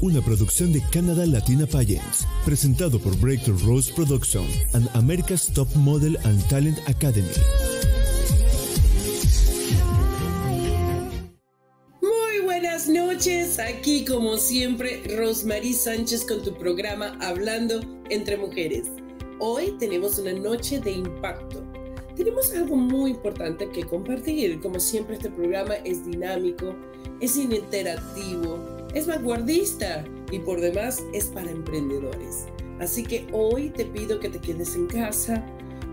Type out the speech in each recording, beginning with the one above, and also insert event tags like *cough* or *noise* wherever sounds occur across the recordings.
Una producción de Canada Latina Pageants, presentado por Breakthrough Rose Production and America's Top Model and Talent Academy. Muy buenas noches, aquí como siempre Rosmarie Sánchez con tu programa Hablando entre Mujeres. Hoy tenemos una noche de impacto. Tenemos algo muy importante que compartir. Como siempre este programa es dinámico, es interactivo, es vanguardista y por demás es para emprendedores. Así que hoy te pido que te quedes en casa,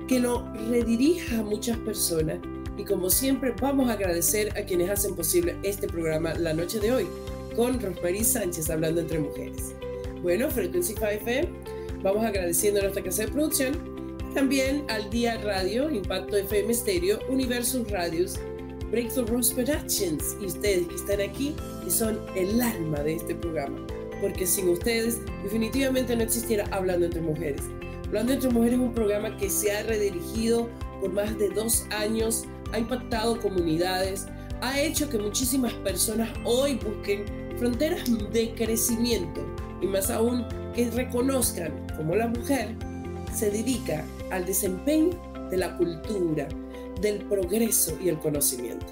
que lo redirija a muchas personas y como siempre vamos a agradecer a quienes hacen posible este programa la noche de hoy con Rosmarie Sánchez hablando entre mujeres. Bueno, Frequency 5FM, vamos agradeciendo a nuestra casa de producción también al Día Radio, Impacto FM Stereo, Universo Radios, Breakthrough Rose Productions y ustedes que están aquí y son el alma de este programa. Porque sin ustedes definitivamente no existiera Hablando entre Mujeres. Hablando entre Mujeres es un programa que se ha redirigido por más de dos años, ha impactado comunidades, ha hecho que muchísimas personas hoy busquen fronteras de crecimiento y más aún que reconozcan como la mujer se dedica al desempeño de la cultura, del progreso y el conocimiento.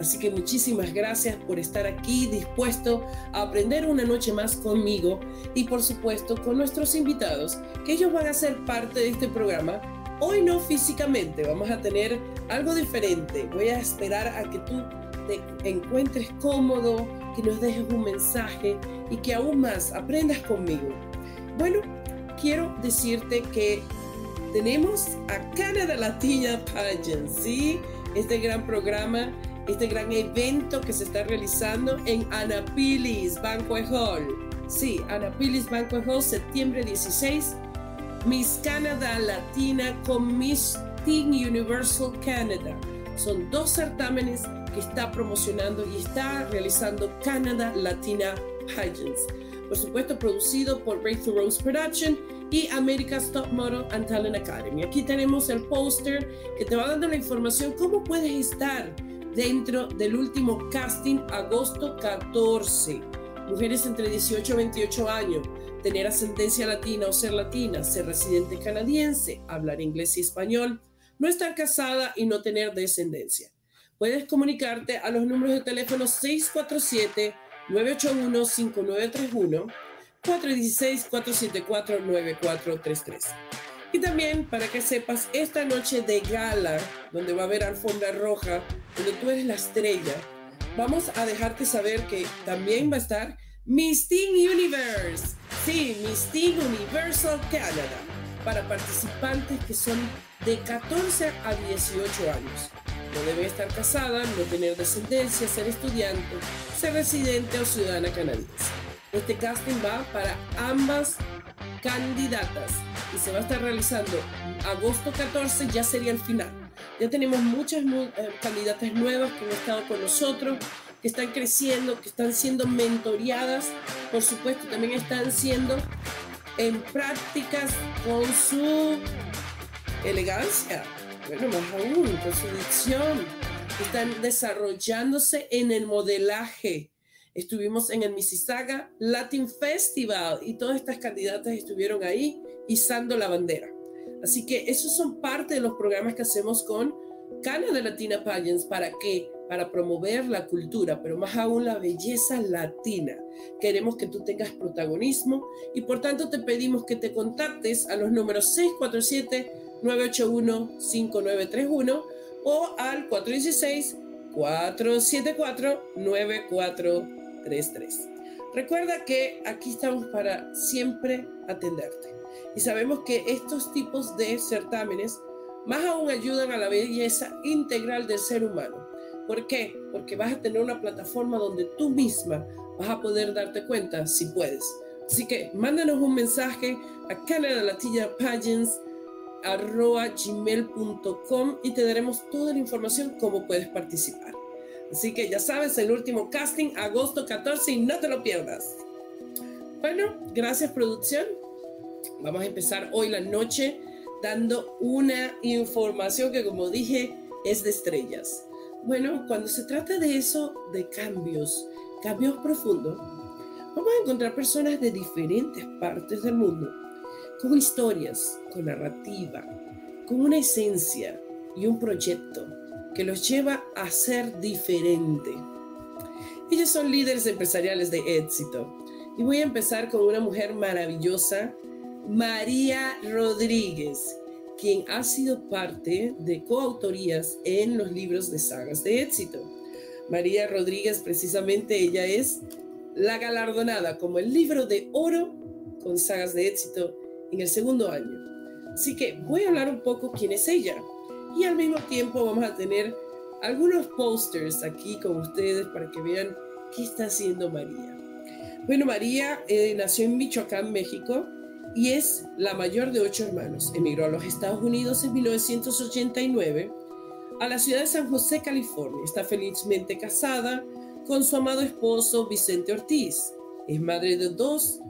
Así que muchísimas gracias por estar aquí dispuesto a aprender una noche más conmigo y por supuesto con nuestros invitados, que ellos van a ser parte de este programa. Hoy no físicamente, vamos a tener algo diferente. Voy a esperar a que tú te encuentres cómodo, que nos dejes un mensaje y que aún más aprendas conmigo. Bueno, quiero decirte que tenemos a Canada Latina Pageant, ¿sí? Este gran programa, este gran evento que se está realizando en Anapilis Banquet Hall. Sí, Anapilis Banquet Hall, septiembre 16. Miss Canada Latina con Miss Teen Universal Canada. Son dos certámenes que está promocionando y está realizando Canada Latina Pageants. Por supuesto, producido por Breakthrough Rose Production y America's Top Model and Talent Academy. Aquí tenemos el póster que te va dando la información cómo puedes estar dentro del último casting agosto 14. Mujeres entre 18 y 28 años, tener ascendencia latina o ser latina, ser residente canadiense, hablar inglés y español, no estar casada y no tener descendencia. Puedes comunicarte a los números de teléfono 647 981 5931 416-474-9433. Y también para que sepas, esta noche de gala, donde va a haber alfombra roja, donde tú eres la estrella, vamos a dejarte saber que también va a estar Miss Teen Universe. Sí, Miss Teen Universal Canada, para participantes que son de 14 a 18 años. No debe estar casada, no tener descendencia, ser estudiante, ser residente o ciudadana canadiense. Este casting va para ambas candidatas y se va a estar realizando agosto 14, ya sería el final. Ya tenemos muchas eh, candidatas nuevas que han estado con nosotros, que están creciendo, que están siendo mentoreadas, por supuesto también están siendo en prácticas con su elegancia, bueno, más aún, con su dicción. Están desarrollándose en el modelaje. Estuvimos en el Mississauga Latin Festival y todas estas candidatas estuvieron ahí izando la bandera. Así que esos son parte de los programas que hacemos con Canada Latina Pageants para que para promover la cultura, pero más aún la belleza latina. Queremos que tú tengas protagonismo y por tanto te pedimos que te contactes a los números 647-981-5931 o al 416-474-9433. Recuerda que aquí estamos para siempre atenderte. Y sabemos que estos tipos de certámenes más aún ayudan a la belleza integral del ser humano. ¿Por qué? Porque vas a tener una plataforma donde tú misma vas a poder darte cuenta si puedes. Así que mándanos un mensaje a gmail.com y te daremos toda la información cómo puedes participar. Así que ya sabes, el último casting, agosto 14, y no te lo pierdas. Bueno, gracias producción. Vamos a empezar hoy la noche dando una información que como dije es de estrellas. Bueno, cuando se trata de eso, de cambios, cambios profundos, vamos a encontrar personas de diferentes partes del mundo, con historias, con narrativa, con una esencia y un proyecto que los lleva a ser diferente. Ellos son líderes empresariales de éxito. Y voy a empezar con una mujer maravillosa María Rodríguez, quien ha sido parte de coautorías en los libros de sagas de éxito. María Rodríguez, precisamente ella es la galardonada como el libro de oro con sagas de éxito en el segundo año. Así que voy a hablar un poco quién es ella y al mismo tiempo vamos a tener algunos posters aquí con ustedes para que vean qué está haciendo María. Bueno, María eh, nació en Michoacán, México y es la mayor de ocho hermanos. Emigró a los Estados Unidos en 1989 a la ciudad de San José, California. Está felizmente casada con su amado esposo Vicente Ortiz. Es madre de dos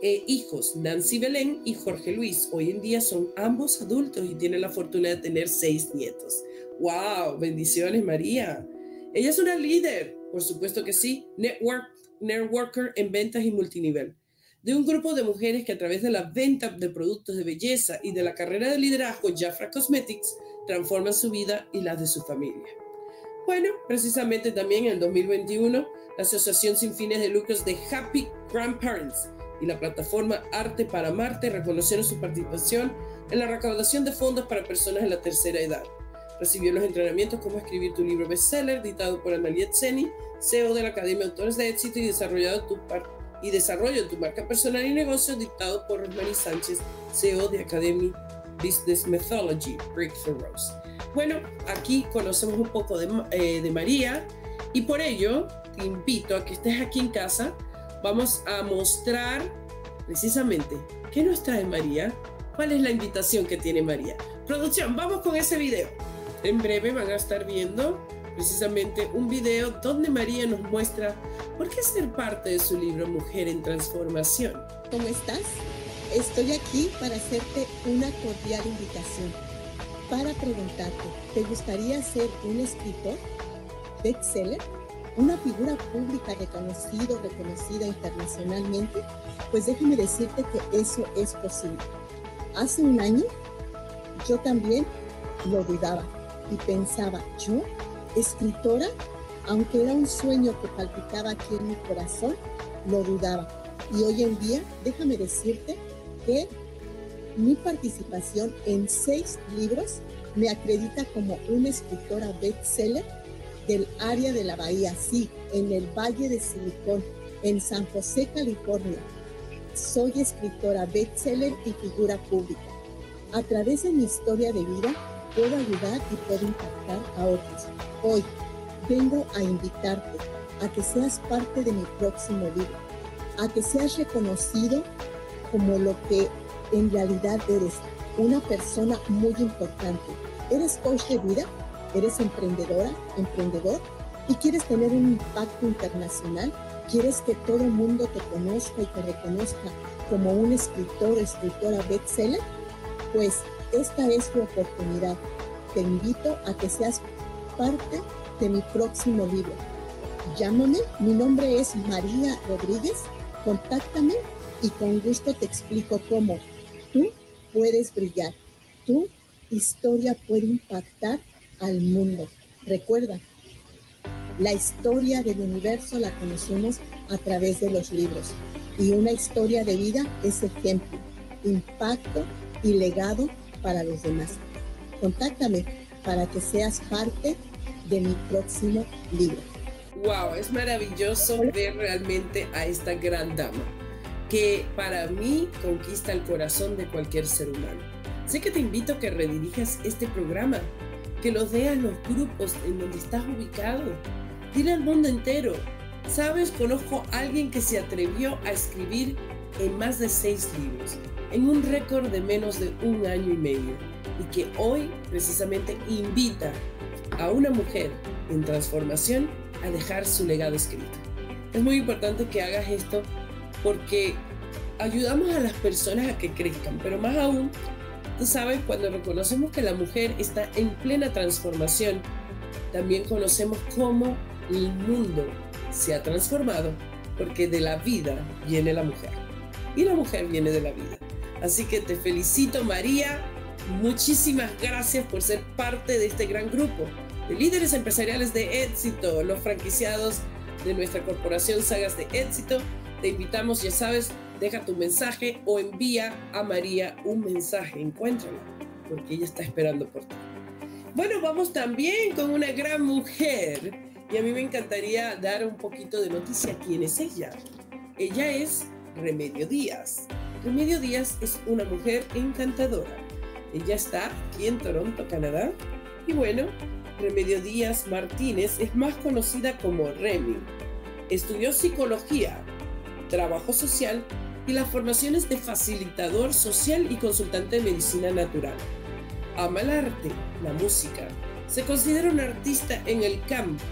eh, hijos, Nancy Belén y Jorge Luis. Hoy en día son ambos adultos y tiene la fortuna de tener seis nietos. ¡Wow! Bendiciones, María. Ella es una líder, por supuesto que sí, network, networker en ventas y multinivel de un grupo de mujeres que a través de la venta de productos de belleza y de la carrera de liderazgo Jafra Cosmetics transforman su vida y la de su familia. Bueno, precisamente también en el 2021, la Asociación Sin Fines de Lucros de Happy Grandparents y la plataforma Arte para Marte reconocieron su participación en la recaudación de fondos para personas de la tercera edad. Recibió los entrenamientos como escribir tu libro bestseller, editado por Analiet Seni, CEO de la Academia de Autores de Éxito y desarrollado tu y desarrollo de tu marca personal y negocio dictado por Rosmary Sánchez, CEO de Academy Business Methodology, Breakthroughs. Bueno, aquí conocemos un poco de, eh, de María y por ello te invito a que estés aquí en casa. Vamos a mostrar precisamente qué nos trae María, cuál es la invitación que tiene María. Producción, vamos con ese video. En breve van a estar viendo precisamente un video donde María nos muestra por qué ser parte de su libro Mujer en Transformación. ¿Cómo estás? Estoy aquí para hacerte una cordial invitación, para preguntarte, ¿te gustaría ser un escritor, bestseller, una figura pública reconocido, reconocida internacionalmente? Pues déjame decirte que eso es posible. Hace un año yo también lo dudaba y pensaba, ¿yo escritora, aunque era un sueño que palpitaba aquí en mi corazón, lo dudaba. Y hoy en día, déjame decirte que mi participación en seis libros me acredita como una escritora bestseller del área de la Bahía, sí, en el Valle de Silicón, en San José, California. Soy escritora bestseller y figura pública. A través de mi historia de vida, puedo ayudar y puedo impactar a otros. Hoy vengo a invitarte a que seas parte de mi próximo libro, a que seas reconocido como lo que en realidad eres, una persona muy importante. Eres coach de vida, eres emprendedora, emprendedor y quieres tener un impacto internacional, quieres que todo el mundo te conozca y te reconozca como un escritor, escritora bestseller, pues esta es tu oportunidad. Te invito a que seas parte de mi próximo libro. Llámame, mi nombre es María Rodríguez, contáctame y con gusto te explico cómo tú puedes brillar. Tu historia puede impactar al mundo. Recuerda, la historia del universo la conocemos a través de los libros y una historia de vida es ejemplo, impacto y legado para los demás. Contáctame para que seas parte de mi próximo libro. Wow, es maravilloso ver realmente a esta gran dama que para mí conquista el corazón de cualquier ser humano. Sé que te invito a que redirijas este programa, que lo dé a los grupos en donde estás ubicado. Dile al mundo entero. Sabes, conozco a alguien que se atrevió a escribir en más de seis libros, en un récord de menos de un año y medio, y que hoy precisamente invita a una mujer en transformación a dejar su legado escrito. Es muy importante que hagas esto porque ayudamos a las personas a que crezcan, pero más aún, tú sabes, cuando reconocemos que la mujer está en plena transformación, también conocemos cómo el mundo se ha transformado, porque de la vida viene la mujer y la mujer viene de la vida. Así que te felicito María, muchísimas gracias por ser parte de este gran grupo de líderes empresariales de éxito, los franquiciados de nuestra corporación Sagas de Éxito. Te invitamos, ya sabes, deja tu mensaje o envía a María un mensaje, encuéntrala, porque ella está esperando por ti. Bueno, vamos también con una gran mujer y a mí me encantaría dar un poquito de noticia. ¿Quién es ella? Ella es Remedio Díaz. Remedio Díaz es una mujer encantadora. Ella está aquí en Toronto, Canadá. Y bueno, Remedio Díaz Martínez es más conocida como Remy. Estudió psicología, trabajo social y las formaciones de facilitador social y consultante de medicina natural. Ama el arte, la música. Se considera una artista en el campo.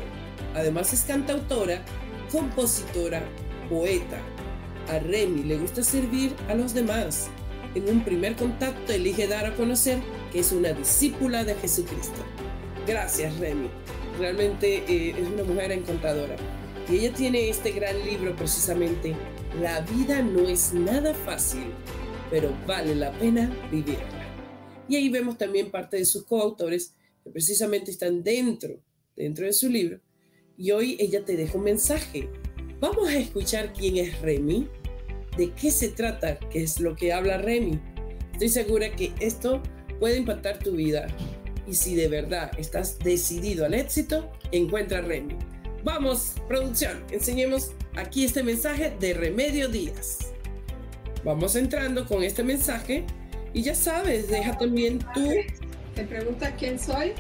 Además es cantautora, compositora, poeta. A Remy le gusta servir a los demás. En un primer contacto elige dar a conocer que es una discípula de Jesucristo. Gracias, Remy. Realmente eh, es una mujer encantadora. Y ella tiene este gran libro precisamente, La vida no es nada fácil, pero vale la pena vivirla. Y ahí vemos también parte de sus coautores que precisamente están dentro, dentro de su libro. Y hoy ella te deja un mensaje. Vamos a escuchar quién es Remy, de qué se trata, qué es lo que habla Remy. Estoy segura que esto puede impactar tu vida y si de verdad estás decidido al éxito, encuentra Remy. Vamos, producción, enseñemos aquí este mensaje de Remedio Díaz. Vamos entrando con este mensaje y ya sabes, deja también tú. Te pregunta quién soy.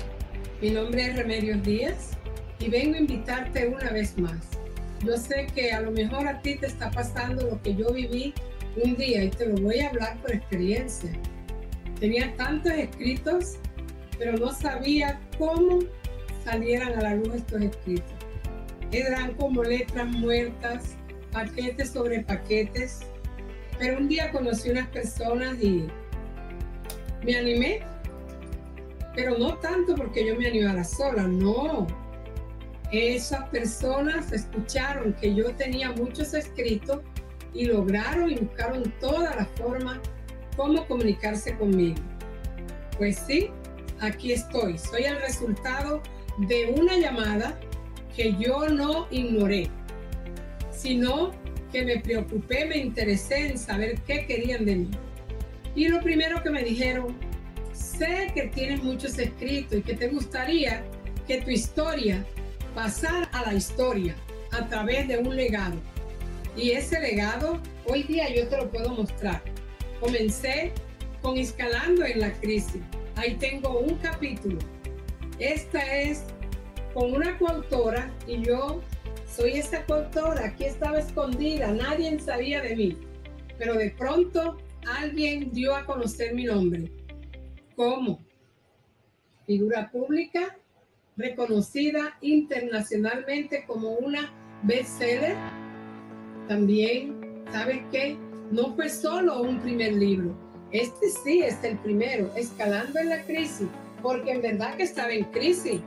Mi nombre es Remedios Díaz y vengo a invitarte una vez más. Yo sé que a lo mejor a ti te está pasando lo que yo viví un día y te lo voy a hablar por experiencia. Tenía tantos escritos pero no sabía cómo salieran a la luz estos escritos. Eran como letras muertas, paquetes sobre paquetes. Pero un día conocí unas personas y me animé, pero no tanto porque yo me animara sola, no. Esas personas escucharon que yo tenía muchos escritos y lograron y buscaron toda la forma cómo comunicarse conmigo. Pues sí, aquí estoy. Soy el resultado de una llamada que yo no ignoré, sino que me preocupé, me interesé en saber qué querían de mí. Y lo primero que me dijeron, sé que tienes muchos escritos y que te gustaría que tu historia pasara a la historia a través de un legado. Y ese legado hoy día yo te lo puedo mostrar. Comencé con escalando en la crisis Ahí tengo un capítulo. Esta es con una coautora y yo soy esa coautora. Aquí estaba escondida, nadie sabía de mí. Pero de pronto alguien dio a conocer mi nombre. ¿Cómo? Figura pública reconocida internacionalmente como una bestseller. También, ¿sabes qué? No fue solo un primer libro Este sí es el primero, escalando en la crisis, porque en verdad que estaba en crisis.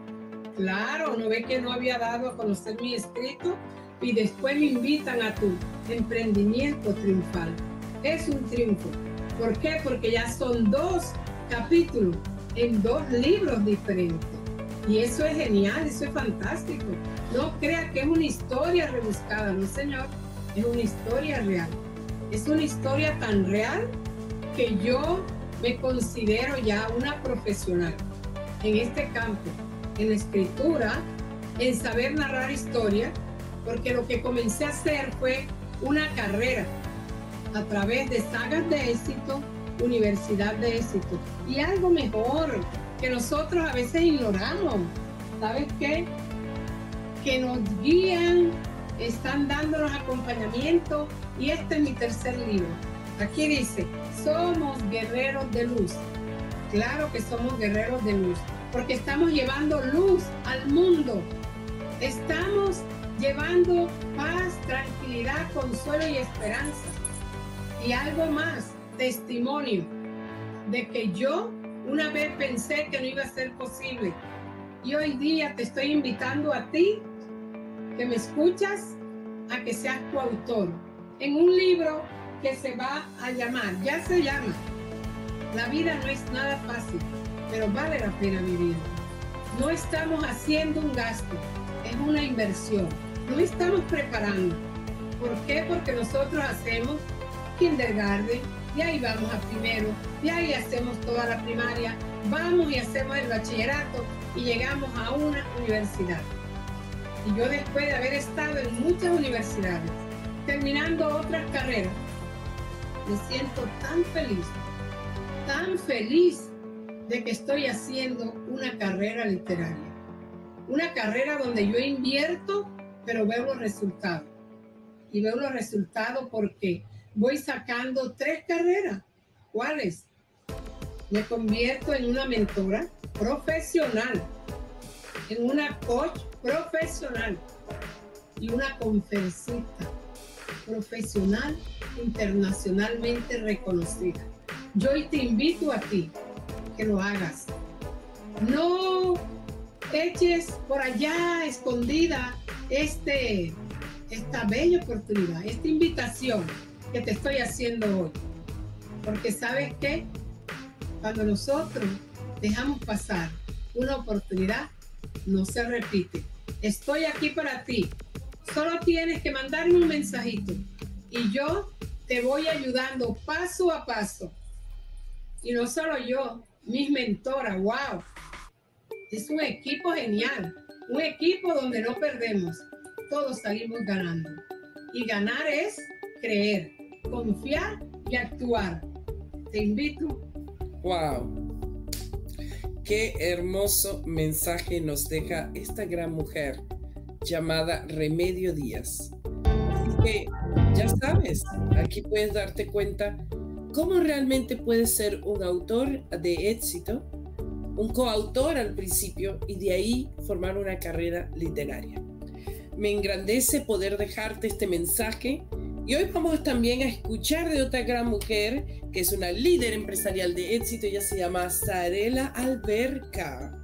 Claro, no ve que no había dado a conocer mi escrito y después me invitan a tu emprendimiento triunfal. Es un triunfo. ¿Por qué? Porque ya son dos capítulos en dos libros diferentes. Y eso es genial, eso es fantástico. No crea que es una historia rebuscada, no señor, es una historia real. Es una historia tan real que yo me considero ya una profesional en este campo, en la escritura, en saber narrar historia, porque lo que comencé a hacer fue una carrera a través de sagas de éxito, universidad de éxito. Y algo mejor que nosotros a veces ignoramos. ¿Sabes qué? Que nos guían, están dándonos acompañamiento y este es mi tercer libro. Aquí dice, somos guerreros de luz. Claro que somos guerreros de luz, porque estamos llevando luz al mundo. Estamos llevando paz, tranquilidad, consuelo y esperanza. Y algo más, testimonio de que yo una vez pensé que no iba a ser posible. Y hoy día te estoy invitando a ti, que me escuchas, a que seas coautor en un libro que se va a llamar, ya se llama, La vida no es nada fácil, pero vale la pena vivir. No estamos haciendo un gasto, es una inversión. No estamos preparando. ¿Por qué? Porque nosotros hacemos kindergarten, y ahí vamos a primero, y ahí hacemos toda la primaria, vamos y hacemos el bachillerato y llegamos a una universidad. Y yo después de haber estado en muchas universidades, terminando otras carreras, me siento tan feliz, tan feliz de que estoy haciendo una carrera literaria. Una carrera donde yo invierto pero veo los resultados. Y veo los resultados porque voy sacando tres carreras. ¿Cuáles? Me convierto en una mentora profesional, en una coach profesional y una conferencista profesional internacionalmente reconocida. Yo te invito a ti que lo hagas. No eches por allá escondida este, esta bella oportunidad, esta invitación que te estoy haciendo hoy. Porque sabes que cuando nosotros dejamos pasar una oportunidad, no se repite. Estoy aquí para ti. Solo tienes que mandarme un mensajito y yo te voy ayudando paso a paso. Y no solo yo, mis mentoras, wow. Es un equipo genial. Un equipo donde no perdemos, todos salimos ganando. Y ganar es creer, confiar y actuar. Te invito. ¡Wow! Qué hermoso mensaje nos deja esta gran mujer llamada Remedio Díaz. Así que ya sabes, aquí puedes darte cuenta cómo realmente puedes ser un autor de éxito un coautor al principio y de ahí formar una carrera literaria. Me engrandece poder dejarte este mensaje y hoy vamos también a escuchar de otra gran mujer que es una líder empresarial de éxito, ella se llama Sarela Alberca.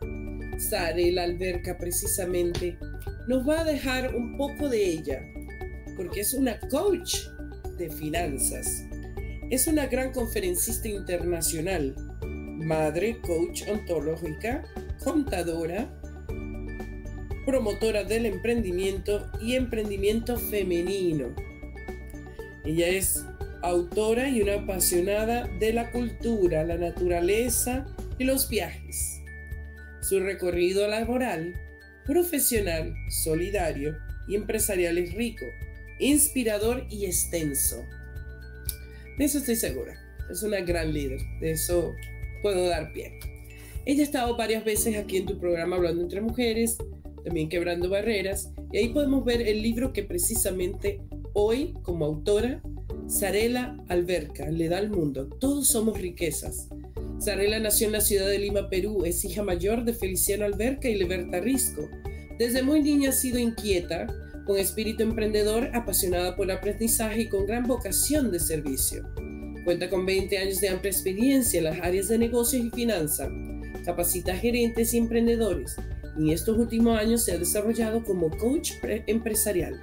Sarela Alberca precisamente nos va a dejar un poco de ella, porque es una coach de finanzas. Es una gran conferencista internacional madre, coach ontológica, contadora, promotora del emprendimiento y emprendimiento femenino. Ella es autora y una apasionada de la cultura, la naturaleza y los viajes. Su recorrido laboral, profesional, solidario y empresarial es rico, inspirador y extenso. De eso estoy segura. Es una gran líder. De eso puedo dar pie. Ella ha estado varias veces aquí en tu programa hablando entre mujeres, también quebrando barreras, y ahí podemos ver el libro que precisamente hoy, como autora, Sarela Alberca le da al mundo. Todos somos riquezas. Sarela nació en la ciudad de Lima, Perú. Es hija mayor de Feliciano Alberca y Leberta Risco. Desde muy niña ha sido inquieta, con espíritu emprendedor, apasionada por el aprendizaje y con gran vocación de servicio. Cuenta con 20 años de amplia experiencia en las áreas de negocios y finanzas. Capacita gerentes y emprendedores. Y en estos últimos años se ha desarrollado como coach empresarial.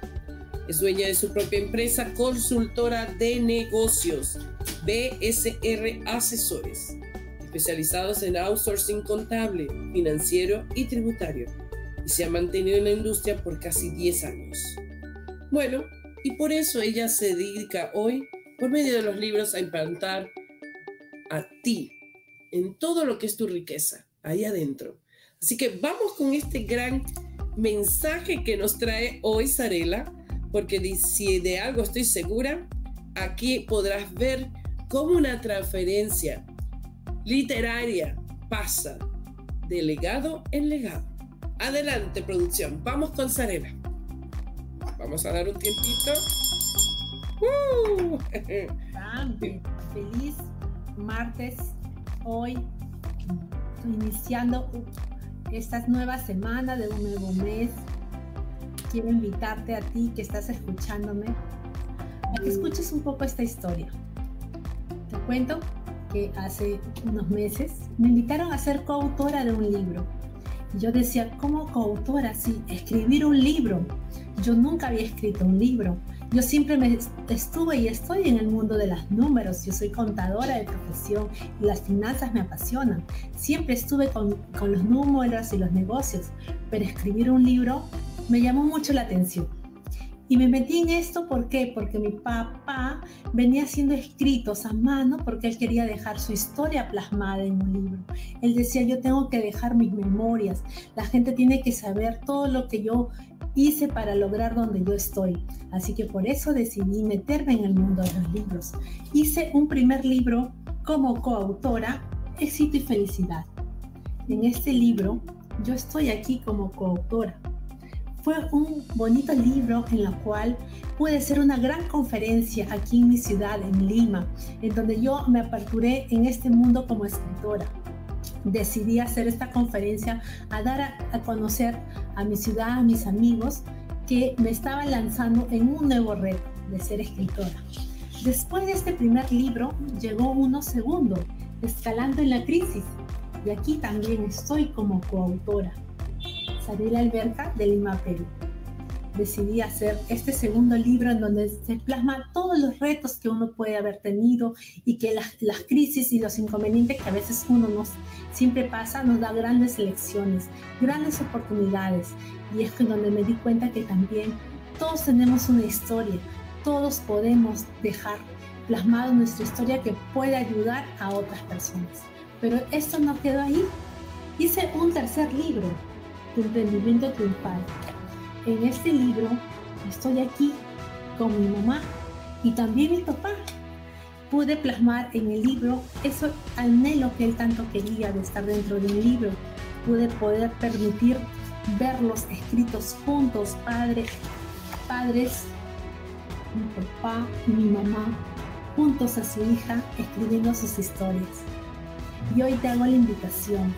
Es dueña de su propia empresa consultora de negocios, BSR Asesores, especializados en outsourcing contable, financiero y tributario. Y se ha mantenido en la industria por casi 10 años. Bueno, y por eso ella se dedica hoy, por medio de los libros, a implantar a ti en todo lo que es tu riqueza, ahí adentro. Así que vamos con este gran mensaje que nos trae hoy Sarela, porque si de algo estoy segura, aquí podrás ver cómo una transferencia literaria pasa de legado en legado. Adelante, producción. Vamos con Sarela. Vamos a dar un tiempito. ¡Uh! feliz martes hoy, iniciando esta nueva semana de un nuevo mes. Quiero invitarte a ti que estás escuchándome a que escuches un poco esta historia. Te cuento que hace unos meses me invitaron a ser coautora de un libro. Yo decía, ¿cómo coautora? Sí, escribir un libro. Yo nunca había escrito un libro. Yo siempre me estuve y estoy en el mundo de los números. Yo soy contadora de profesión y las finanzas me apasionan. Siempre estuve con, con los números y los negocios, pero escribir un libro me llamó mucho la atención. Y me metí en esto, ¿por qué? Porque mi papá venía haciendo escritos a mano porque él quería dejar su historia plasmada en un libro. Él decía, yo tengo que dejar mis memorias, la gente tiene que saber todo lo que yo hice para lograr donde yo estoy. Así que por eso decidí meterme en el mundo de los libros. Hice un primer libro como coautora, Éxito y Felicidad. En este libro yo estoy aquí como coautora. Fue un bonito libro en el cual pude hacer una gran conferencia aquí en mi ciudad, en Lima, en donde yo me aperturé en este mundo como escritora decidí hacer esta conferencia a dar a, conocer a mi ciudad, a mis amigos, que me estaban lanzando en un nuevo reto de ser escritora. Después de este primer libro llegó uno segundo, Escalando en la Crisis, y aquí también estoy como coautora. La Alberca de Lima, Perú decidí hacer este segundo libro en donde se plasma todos los retos que uno puede haber tenido y que las, las crisis y los inconvenientes que a veces uno nos siempre pasa nos da grandes lecciones, grandes oportunidades. Y es que donde me di cuenta que también todos tenemos una historia, todos podemos dejar plasmado nuestra historia que puede ayudar a otras personas. Pero esto no quedó ahí. Hice un tercer libro, Tu emprendimiento triunfal en este libro estoy aquí con mi mamá y también mi papá. Pude plasmar en el libro eso anhelo que él tanto quería de estar dentro de un libro. Pude poder permitir verlos escritos juntos, padres, padres, mi papá y mi mamá, juntos a su hija, escribiendo sus historias. Y hoy te hago la invitación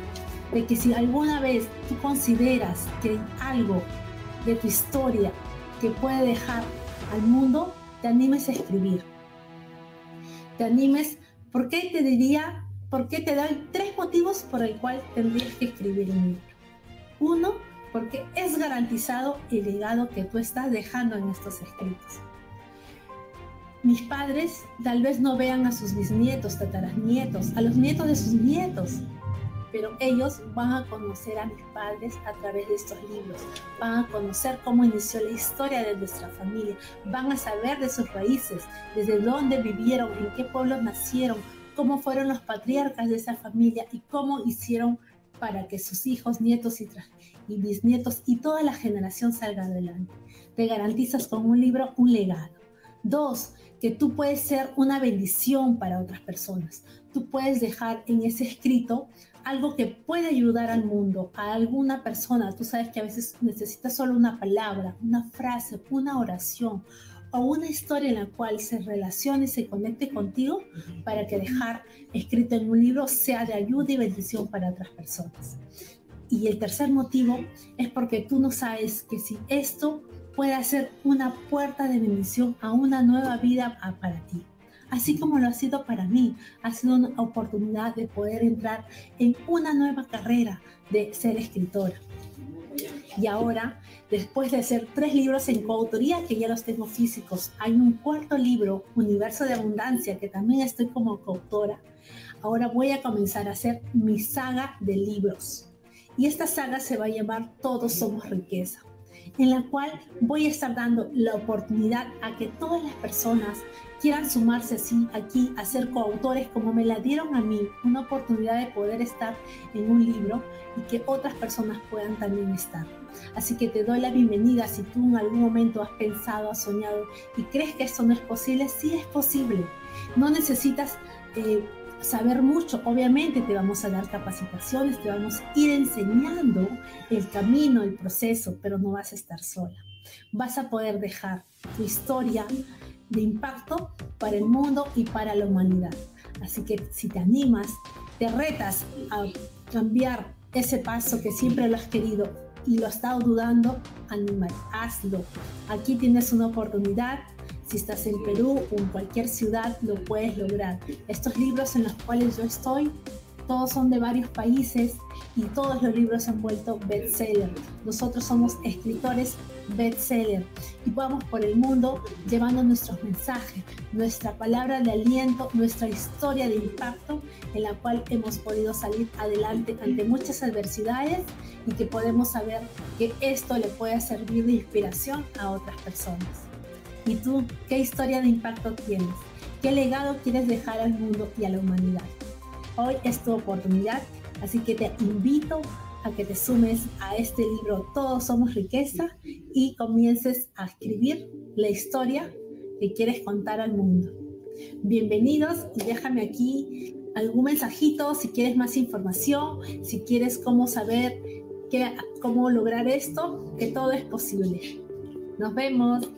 de que si alguna vez tú consideras que hay algo de tu historia que puede dejar al mundo, te animes a escribir. Te animes, ¿por qué te diría, por qué te doy tres motivos por el cual tendrías que escribir un libro? Uno, porque es garantizado el legado que tú estás dejando en estos escritos. Mis padres tal vez no vean a sus bisnietos, tataranietos, a los nietos de sus nietos, pero ellos van a conocer a mis padres a través de estos libros, van a conocer cómo inició la historia de nuestra familia, van a saber de sus raíces, desde dónde vivieron, en qué pueblos nacieron, cómo fueron los patriarcas de esa familia y cómo hicieron para que sus hijos, nietos y, y bisnietos y toda la generación salga adelante. Te garantizas con un libro un legado. Dos, que tú puedes ser una bendición para otras personas. Tú puedes dejar en ese escrito algo que puede ayudar al mundo, a alguna persona. Tú sabes que a veces necesitas solo una palabra, una frase, una oración o una historia en la cual se relacione y se conecte contigo para que dejar escrito en un libro sea de ayuda y bendición para otras personas. Y el tercer motivo es porque tú no sabes que si esto puede ser una puerta de bendición a una nueva vida para ti. Así como lo ha sido para mí. Ha sido una oportunidad de poder entrar en una nueva carrera de ser escritora. Y ahora, después de hacer tres libros en coautoría, que ya los tengo físicos, hay un cuarto libro, Universo de Abundancia, que también estoy como coautora. Ahora voy a comenzar a hacer mi saga de libros. Y esta saga se va a llamar Todos Somos Riqueza en la cual voy a estar dando la oportunidad a que todas las personas quieran sumarse así aquí a ser coautores como me la dieron a mí, una oportunidad de poder estar en un libro y que otras personas puedan también estar. Así que te doy la bienvenida si tú en algún momento has pensado, has soñado y crees que esto no es posible, sí es posible. No necesitas... Eh, saber mucho. Obviamente te vamos a dar capacitaciones, te vamos a ir enseñando el camino, el proceso, pero no vas a estar sola. Vas a poder dejar tu historia de impacto para el mundo y para la humanidad. Así que si te animas, te retas a cambiar ese paso que siempre lo has querido y lo has estado dudando, animal, hazlo. Aquí tienes una oportunidad si estás en Perú o en cualquier ciudad, lo puedes lograr. Estos libros en los cuales yo estoy, todos son de varios países y todos los libros han vuelto bestseller. Nosotros somos escritores bestseller y vamos por el mundo llevando nuestros mensajes, nuestra palabra de aliento, nuestra historia de impacto en la cual hemos podido salir adelante ante muchas adversidades y que podemos saber que esto le puede servir de inspiración a otras personas. ¿Y tú qué historia de impacto tienes? ¿Qué legado quieres dejar al mundo y a la humanidad? Hoy es tu oportunidad, así que te invito a que te sumes a este libro Todos somos riqueza y comiences a escribir la historia que quieres contar al mundo. Bienvenidos y déjame aquí algún mensajito si quieres más información, si quieres cómo saber qué, cómo lograr esto, que todo es posible. Nos vemos.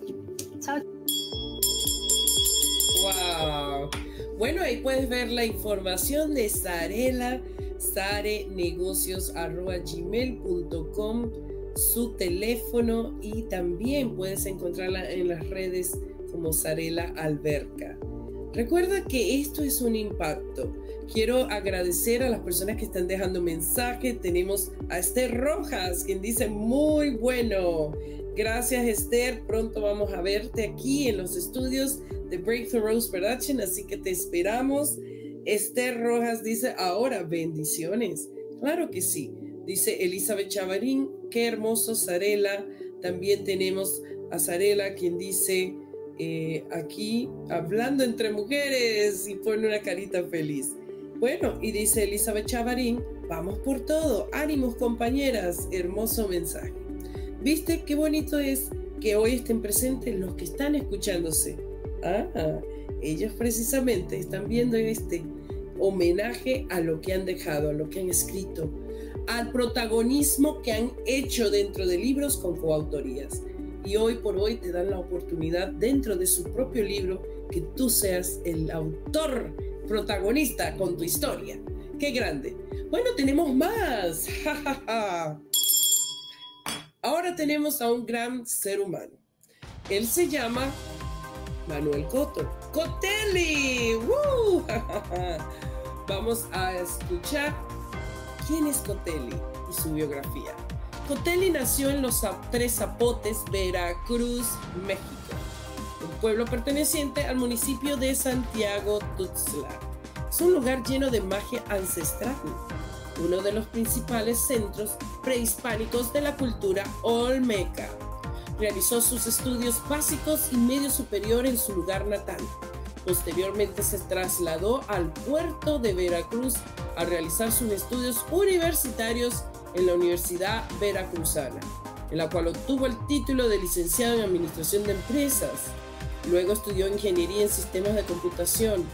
Wow. Bueno, ahí puedes ver la información de Sarela, sarenegocios.gmail.com, su teléfono y también puedes encontrarla en las redes como Sarela Alberca. Recuerda que esto es un impacto. Quiero agradecer a las personas que están dejando mensaje. Tenemos a Esther Rojas, quien dice muy bueno. Gracias Esther, pronto vamos a verte aquí en los estudios de Breakthrough Rose Production, así que te esperamos. Esther Rojas dice, ahora bendiciones. Claro que sí. Dice Elizabeth Chavarín, qué hermoso Sarela. También tenemos a Sarela quien dice, eh, aquí hablando entre mujeres y pone una carita feliz. Bueno, y dice Elizabeth Chavarín, vamos por todo, ánimos compañeras, hermoso mensaje. ¿Viste qué bonito es que hoy estén presentes los que están escuchándose? Ah, ellos precisamente están viendo este homenaje a lo que han dejado, a lo que han escrito, al protagonismo que han hecho dentro de libros con coautorías. Y hoy por hoy te dan la oportunidad dentro de su propio libro que tú seas el autor protagonista con tu historia. ¡Qué grande! Bueno, tenemos más. *laughs* Ahora tenemos a un gran ser humano. Él se llama Manuel Coto. ¡Cotelli! *laughs* Vamos a escuchar quién es Cotelli y su biografía. Cotelli nació en los Tres Zapotes, Veracruz, México, un pueblo perteneciente al municipio de Santiago Tuxtla. Es un lugar lleno de magia ancestral uno de los principales centros prehispánicos de la cultura olmeca. Realizó sus estudios básicos y medio superior en su lugar natal. Posteriormente se trasladó al puerto de Veracruz a realizar sus estudios universitarios en la Universidad Veracruzana, en la cual obtuvo el título de licenciado en Administración de Empresas. Luego estudió Ingeniería en Sistemas de Computación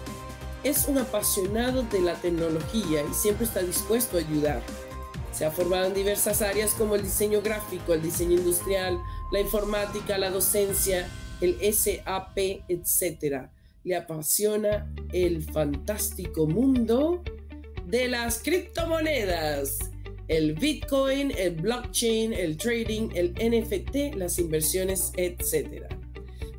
es un apasionado de la tecnología y siempre está dispuesto a ayudar. Se ha formado en diversas áreas como el diseño gráfico, el diseño industrial, la informática, la docencia, el SAP, etc. Le apasiona el fantástico mundo de las criptomonedas, el Bitcoin, el blockchain, el trading, el NFT, las inversiones, etc.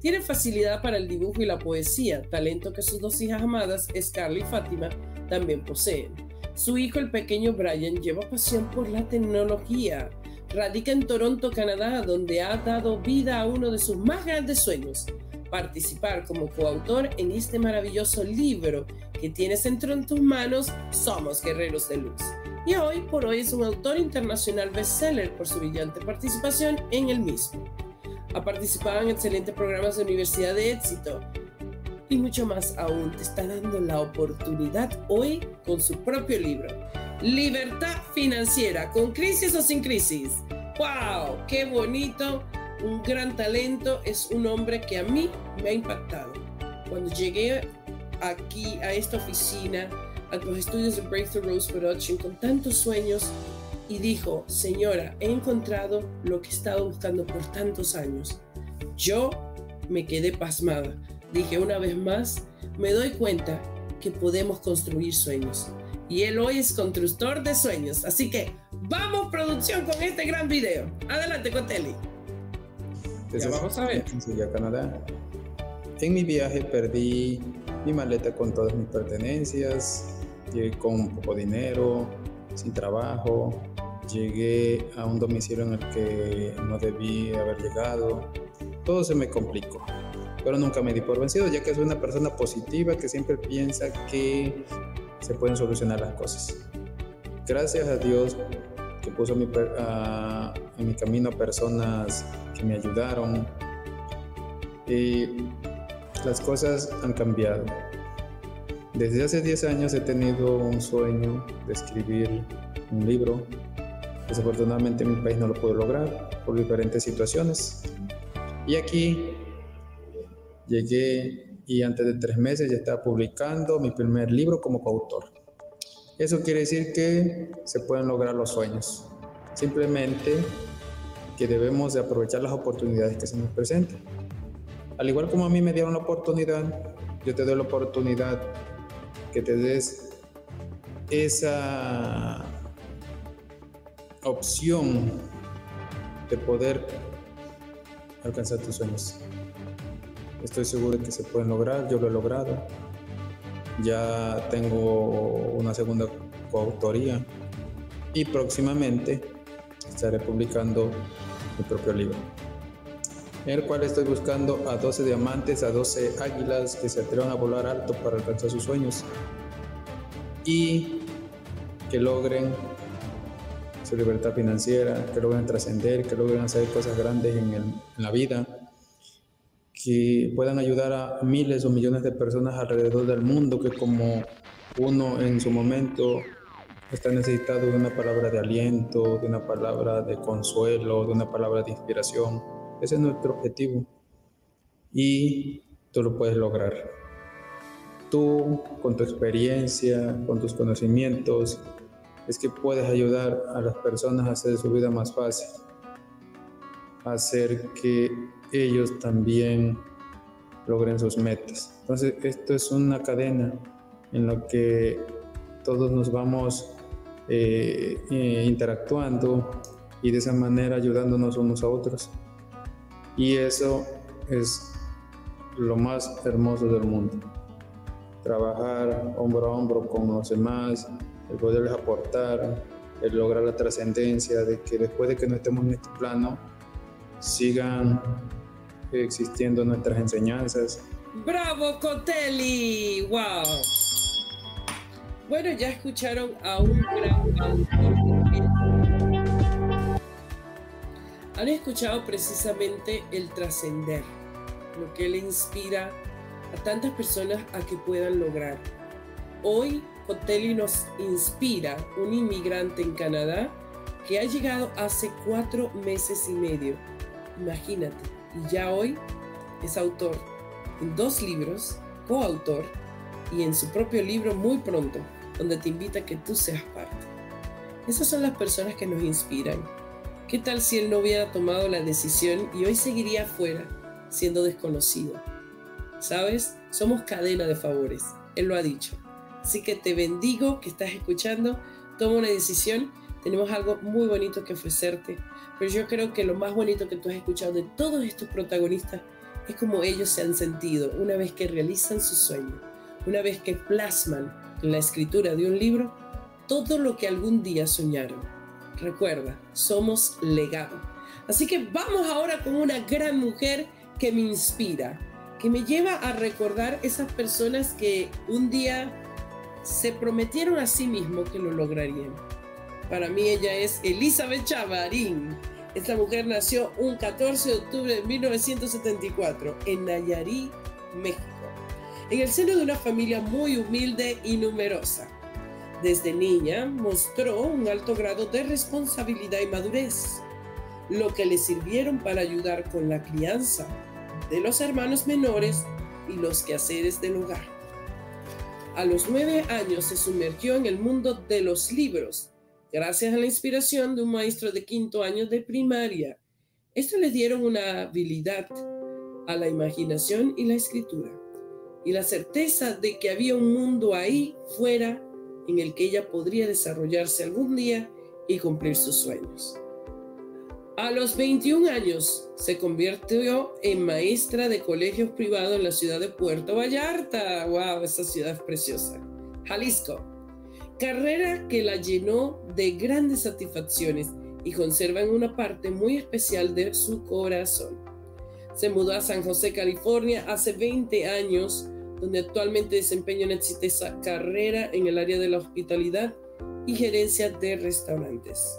Tiene facilidad para el dibujo y la poesía, talento que sus dos hijas amadas, Scarlett y Fátima, también poseen. Su hijo, el pequeño Brian, lleva pasión por la tecnología. Radica en Toronto, Canadá, donde ha dado vida a uno de sus más grandes sueños, participar como coautor en este maravilloso libro que tienes entre tus manos, Somos Guerreros de Luz. Y hoy por hoy es un autor internacional bestseller por su brillante participación en el mismo. Ha participado en excelentes programas de Universidad de Éxito, y mucho más aún te está dando la oportunidad hoy con su propio libro. Libertad financiera, con crisis o sin crisis. ¡Wow! ¡Qué bonito! Un gran talento. Es un hombre que a mí me ha impactado. Cuando llegué aquí a esta oficina, a los estudios de Breakthrough Rose Production, con tantos sueños, y dijo, señora, he encontrado lo que he estado buscando por tantos años. Yo me quedé pasmada dije una vez más, me doy cuenta que podemos construir sueños. Y él hoy es constructor de sueños. Así que vamos producción con este gran video. Adelante, Cotelli. Ya vamos a ver. a Canadá. En mi viaje perdí mi maleta con todas mis pertenencias, llegué con poco dinero, sin trabajo, llegué a un domicilio en el que no debí haber llegado, todo se me complicó pero nunca me di por vencido, ya que soy una persona positiva que siempre piensa que se pueden solucionar las cosas. Gracias a Dios que puso en mi camino personas que me ayudaron y las cosas han cambiado. Desde hace 10 años he tenido un sueño de escribir un libro. Desafortunadamente en mi país no lo puedo lograr por diferentes situaciones. Y aquí Llegué y antes de tres meses ya estaba publicando mi primer libro como coautor. Eso quiere decir que se pueden lograr los sueños. Simplemente que debemos de aprovechar las oportunidades que se nos presentan. Al igual como a mí me dieron la oportunidad, yo te doy la oportunidad que te des esa opción de poder alcanzar tus sueños. Estoy seguro de que se pueden lograr, yo lo he logrado. Ya tengo una segunda coautoría y próximamente estaré publicando mi propio libro, en el cual estoy buscando a 12 diamantes, a 12 águilas que se atrevan a volar alto para alcanzar sus sueños y que logren su libertad financiera, que logren trascender, que logren hacer cosas grandes en, en la vida que puedan ayudar a miles o millones de personas alrededor del mundo que como uno en su momento está necesitado de una palabra de aliento, de una palabra de consuelo, de una palabra de inspiración. Ese es nuestro objetivo y tú lo puedes lograr. Tú, con tu experiencia, con tus conocimientos, es que puedes ayudar a las personas a hacer su vida más fácil, hacer que ellos también logren sus metas. Entonces, esto es una cadena en la que todos nos vamos eh, eh, interactuando y de esa manera ayudándonos unos a otros. Y eso es lo más hermoso del mundo. Trabajar hombro a hombro con los demás, el poderles aportar, el lograr la trascendencia de que después de que no estemos en este plano, sigan existiendo nuestras enseñanzas. ¡Bravo, Cotelli! ¡Wow! Bueno, ya escucharon a un gran. Han escuchado precisamente el trascender, lo que le inspira a tantas personas a que puedan lograr. Hoy Cotelli nos inspira un inmigrante en Canadá que ha llegado hace cuatro meses y medio. Imagínate, y ya hoy es autor en dos libros, coautor y en su propio libro muy pronto, donde te invita a que tú seas parte. Esas son las personas que nos inspiran. ¿Qué tal si él no hubiera tomado la decisión y hoy seguiría afuera siendo desconocido? ¿Sabes? Somos cadena de favores. Él lo ha dicho. Así que te bendigo que estás escuchando. Toma una decisión. Tenemos algo muy bonito que ofrecerte pero yo creo que lo más bonito que tú has escuchado de todos estos protagonistas es como ellos se han sentido una vez que realizan su sueño, una vez que plasman en la escritura de un libro todo lo que algún día soñaron. Recuerda, somos legado. Así que vamos ahora con una gran mujer que me inspira, que me lleva a recordar esas personas que un día se prometieron a sí mismos que lo lograrían. Para mí ella es Elizabeth Chavarín. Esta mujer nació un 14 de octubre de 1974 en Nayarit, México, en el seno de una familia muy humilde y numerosa. Desde niña mostró un alto grado de responsabilidad y madurez, lo que le sirvieron para ayudar con la crianza de los hermanos menores y los quehaceres del hogar. A los nueve años se sumergió en el mundo de los libros gracias a la inspiración de un maestro de quinto año de primaria. Esto le dieron una habilidad a la imaginación y la escritura, y la certeza de que había un mundo ahí fuera en el que ella podría desarrollarse algún día y cumplir sus sueños. A los 21 años se convirtió en maestra de colegios privados en la ciudad de Puerto Vallarta. ¡Wow! Esa ciudad es preciosa. Jalisco carrera que la llenó de grandes satisfacciones y conserva en una parte muy especial de su corazón. Se mudó a San José, California hace 20 años, donde actualmente desempeña una exitosa carrera en el área de la hospitalidad y gerencia de restaurantes.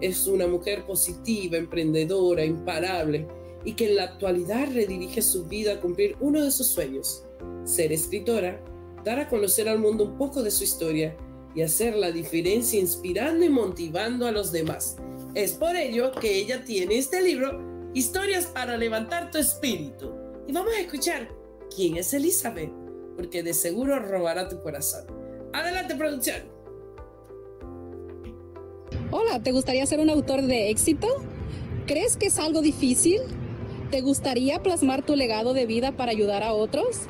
Es una mujer positiva, emprendedora, imparable y que en la actualidad redirige su vida a cumplir uno de sus sueños, ser escritora, dar a conocer al mundo un poco de su historia y hacer la diferencia inspirando y motivando a los demás. Es por ello que ella tiene este libro, Historias para levantar tu espíritu. Y vamos a escuchar quién es Elizabeth, porque de seguro robará tu corazón. Adelante, producción. Hola, ¿te gustaría ser un autor de éxito? ¿Crees que es algo difícil? ¿Te gustaría plasmar tu legado de vida para ayudar a otros?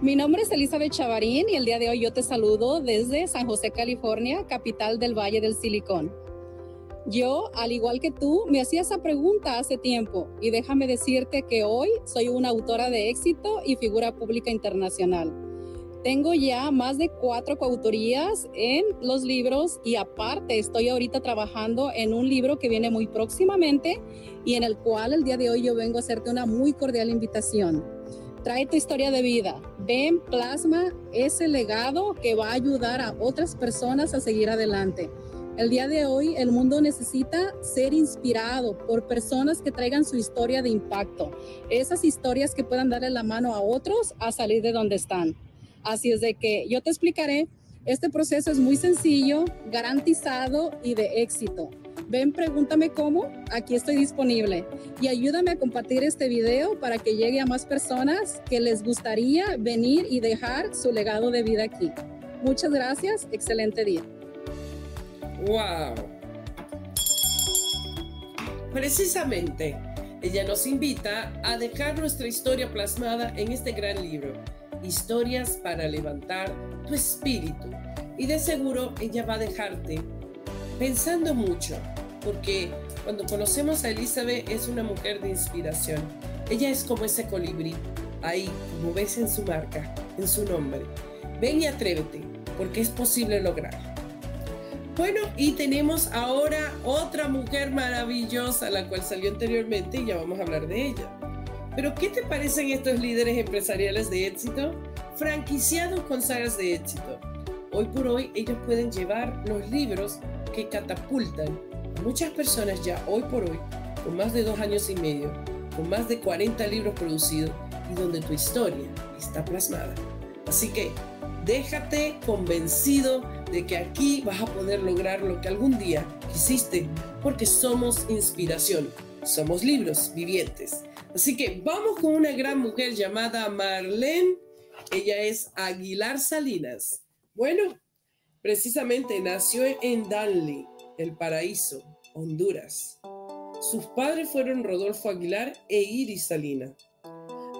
Mi nombre es Elizabeth Chavarín y el día de hoy yo te saludo desde San José, California, capital del Valle del Silicón. Yo, al igual que tú, me hacía esa pregunta hace tiempo y déjame decirte que hoy soy una autora de éxito y figura pública internacional. Tengo ya más de cuatro coautorías en los libros y aparte estoy ahorita trabajando en un libro que viene muy próximamente y en el cual el día de hoy yo vengo a hacerte una muy cordial invitación. Trae tu historia de vida. Ven, plasma ese legado que va a ayudar a otras personas a seguir adelante. El día de hoy el mundo necesita ser inspirado por personas que traigan su historia de impacto, esas historias que puedan darle la mano a otros a salir de donde están. Así es de que yo te explicaré, este proceso es muy sencillo, garantizado y de éxito. Ven, pregúntame cómo, aquí estoy disponible. Y ayúdame a compartir este video para que llegue a más personas que les gustaría venir y dejar su legado de vida aquí. Muchas gracias, excelente día. ¡Wow! Precisamente, ella nos invita a dejar nuestra historia plasmada en este gran libro, Historias para levantar tu espíritu. Y de seguro ella va a dejarte pensando mucho, porque cuando conocemos a Elizabeth es una mujer de inspiración. Ella es como ese colibrí, ahí, como ves en su marca, en su nombre. Ven y atrévete, porque es posible lograr. Bueno, y tenemos ahora otra mujer maravillosa, la cual salió anteriormente y ya vamos a hablar de ella. Pero, ¿qué te parecen estos líderes empresariales de éxito? Franquiciados con sagas de éxito. Hoy por hoy ellos pueden llevar los libros que catapultan a muchas personas ya hoy por hoy, con más de dos años y medio, con más de 40 libros producidos y donde tu historia está plasmada. Así que déjate convencido de que aquí vas a poder lograr lo que algún día quisiste, porque somos inspiración, somos libros vivientes. Así que vamos con una gran mujer llamada Marlene. Ella es Aguilar Salinas. Bueno, Precisamente nació en Danley, El Paraíso, Honduras. Sus padres fueron Rodolfo Aguilar e Iris Salina.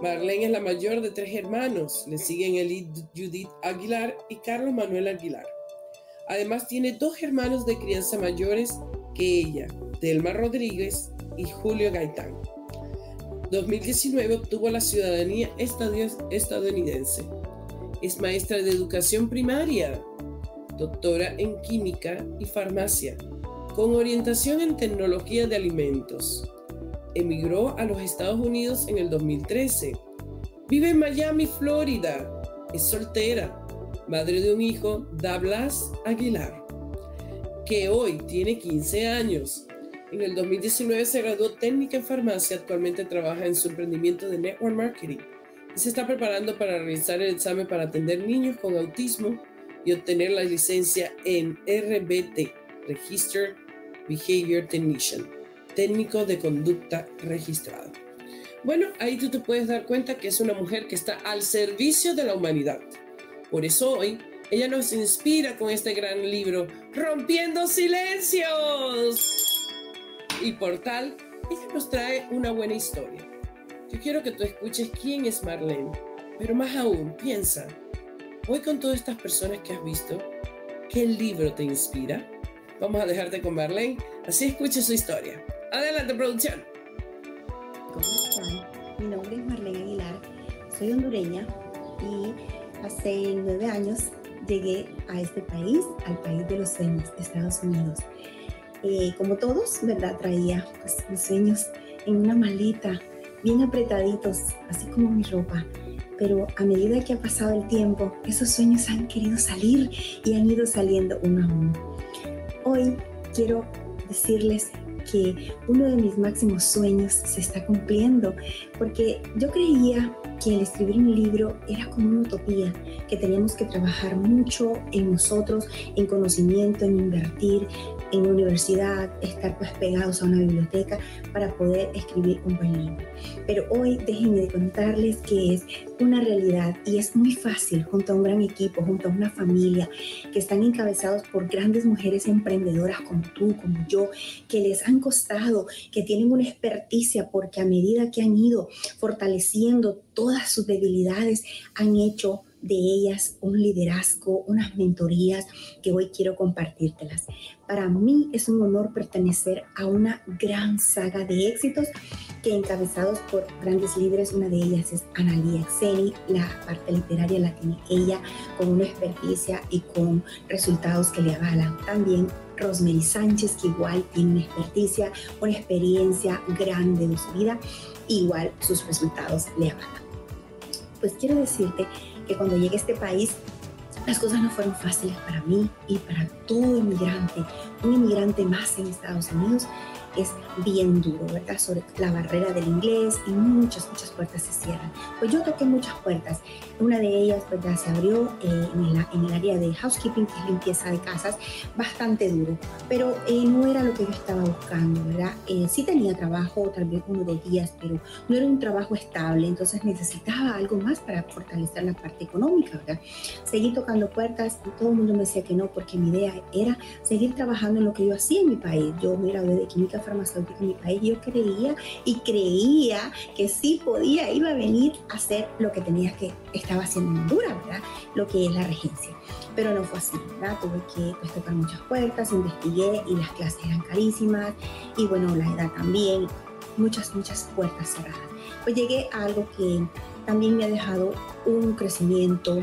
Marlene es la mayor de tres hermanos. Le siguen Elid Judith Aguilar y Carlos Manuel Aguilar. Además tiene dos hermanos de crianza mayores que ella, Delma Rodríguez y Julio Gaitán. 2019 obtuvo la ciudadanía estadounidense. Es maestra de educación primaria, doctora en química y farmacia, con orientación en tecnología de alimentos. Emigró a los Estados Unidos en el 2013. Vive en Miami, Florida. Es soltera, madre de un hijo, Douglas Aguilar, que hoy tiene 15 años. En el 2019 se graduó técnica en farmacia, actualmente trabaja en su emprendimiento de network marketing y se está preparando para realizar el examen para atender niños con autismo y obtener la licencia en RBT, Registered Behavior Technician, técnico de conducta registrado. Bueno, ahí tú te puedes dar cuenta que es una mujer que está al servicio de la humanidad. Por eso hoy ella nos inspira con este gran libro, Rompiendo Silencios. Y por tal, ella nos trae una buena historia. Yo quiero que tú escuches quién es Marlene, pero más aún, piensa, Hoy con todas estas personas que has visto, ¿qué libro te inspira? Vamos a dejarte con Marlene, así escuche su historia. Adelante, producción. ¿Cómo están? Mi nombre es Marlene Aguilar, soy hondureña y hace nueve años llegué a este país, al país de los sueños, Estados Unidos. Eh, como todos, ¿verdad? Traía pues, mis sueños en una maleta, bien apretaditos, así como mi ropa pero a medida que ha pasado el tiempo, esos sueños han querido salir y han ido saliendo uno a uno. Hoy quiero decirles que uno de mis máximos sueños se está cumpliendo, porque yo creía que el escribir un libro era como una utopía, que teníamos que trabajar mucho en nosotros, en conocimiento, en invertir, en una universidad, estar pues pegados a una biblioteca para poder escribir un buen libro. Pero hoy déjenme contarles que es una realidad y es muy fácil junto a un gran equipo, junto a una familia que están encabezados por grandes mujeres emprendedoras como tú, como yo, que les han costado, que tienen una experticia porque a medida que han ido fortaleciendo todas sus debilidades, han hecho de ellas un liderazgo, unas mentorías que hoy quiero compartírtelas. Para mí es un honor pertenecer a una gran saga de éxitos que encabezados por grandes líderes, una de ellas es Analia Xeni, la parte literaria la tiene ella con una experticia y con resultados que le avalan. También Rosemary Sánchez, que igual tiene una experticia, una experiencia grande de su vida, igual sus resultados le avalan. Pues quiero decirte que cuando llegué a este país las cosas no fueron fáciles para mí y para todo inmigrante, un inmigrante más en Estados Unidos es bien duro, ¿verdad? Sobre la barrera del inglés y muchas, muchas puertas se cierran. Pues yo toqué muchas puertas. Una de ellas, ¿verdad? Se abrió eh, en, en, el, área de housekeeping, que es limpieza de casas, bastante duro, pero eh, no era lo que yo estaba buscando, ¿verdad? Eh, sí tenía trabajo, tal vez uno de días, pero no era un trabajo estable, entonces necesitaba algo más para fortalecer la parte económica, ¿verdad? Seguí tocando puertas y todo el mundo me decía que no, porque mi idea era seguir trabajando en lo que yo hacía en mi país. Yo me gradué de química farmacéutica en mi país, yo creía y creía que sí podía, iba a venir a hacer lo que tenía que, estaba haciendo en Honduras, ¿verdad? Lo que es la regencia. Pero no fue así, ¿verdad? Tuve que pues, tocar muchas puertas, investigué y las clases eran carísimas y bueno, la edad también, muchas, muchas puertas cerradas. Pues llegué a algo que también me ha dejado un crecimiento,